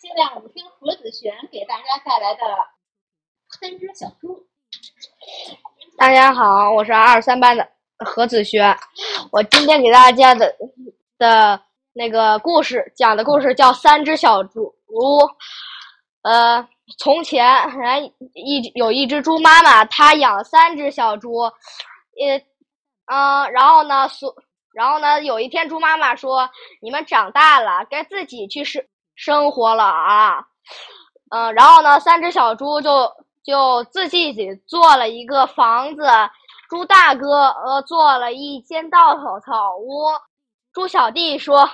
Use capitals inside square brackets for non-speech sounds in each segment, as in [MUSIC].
现在我们听何子璇给大家带来的三只小猪。大家好，我是二三班的何子轩。我今天给大家的的那个故事讲的故事叫《三只小猪》。呃，从前，人一有一只猪妈妈，她养三只小猪。呃，嗯，然后呢，所，然后呢，有一天，猪妈妈说：“你们长大了，该自己去生生活了啊。”嗯，然后呢，三只小猪就就自己做了一个房子。猪大哥呃做了一间稻草草屋。猪小弟说：“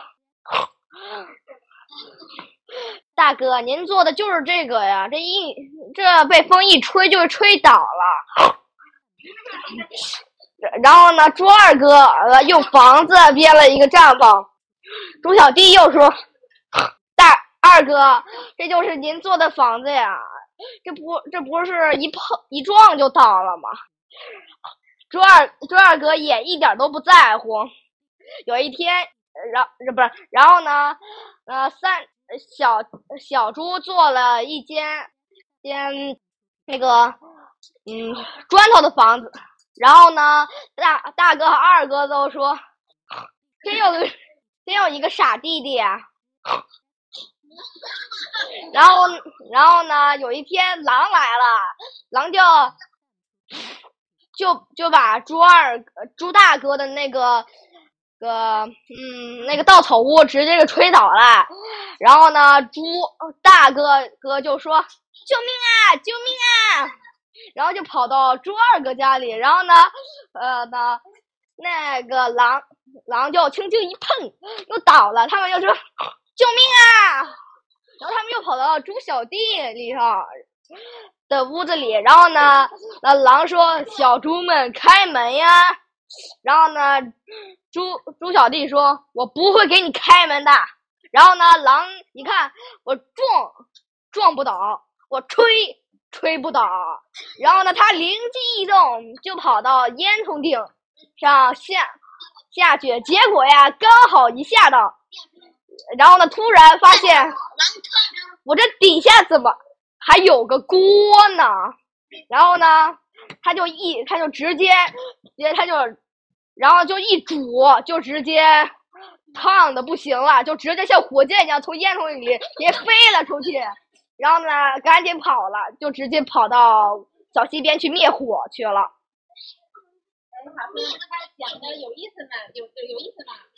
[LAUGHS] 大哥，您做的就是这个呀？这一这被风一吹就吹倒了。”然后呢，猪二哥呃用房子编了一个帐篷，猪小弟又说：“二哥，这就是您做的房子呀？这不这不是一碰一撞就倒了吗？”朱二朱二哥也一点都不在乎。有一天，然不是，然后呢，呃，三小小猪做了一间间那个嗯砖头的房子。然后呢，大大哥和二哥都说：“真有真有一个傻弟弟。”啊。[LAUGHS] 然后，然后呢，有一天狼来了，狼就就就把猪二猪大哥的那个个嗯那个稻草屋直接给吹倒了。然后呢，猪大哥哥就说：“救命啊！救命啊！”然后就跑到猪二哥家里，然后呢，呃呢，那个狼狼就轻轻一碰，又倒了。他们就说：“ [LAUGHS] 救命啊！”跑到猪小弟里头的屋子里，然后呢，那狼说：“小猪们开门呀！”然后呢，猪猪小弟说：“我不会给你开门的。”然后呢，狼你看我撞撞不倒，我吹。吹不倒，然后呢，他灵机一动，就跑到烟囱顶上下下去，结果呀，刚好一下到，然后呢，突然发现我这底下怎么还有个锅呢？然后呢，他就一，他就直接，直接他就，然后就一煮，就直接烫的不行了，就直接像火箭一样从烟囱里也飞了出去。然后呢，赶紧跑了，就直接跑到小溪边去灭火去了。讲的有意思吗？有有有意思吗？[LAUGHS]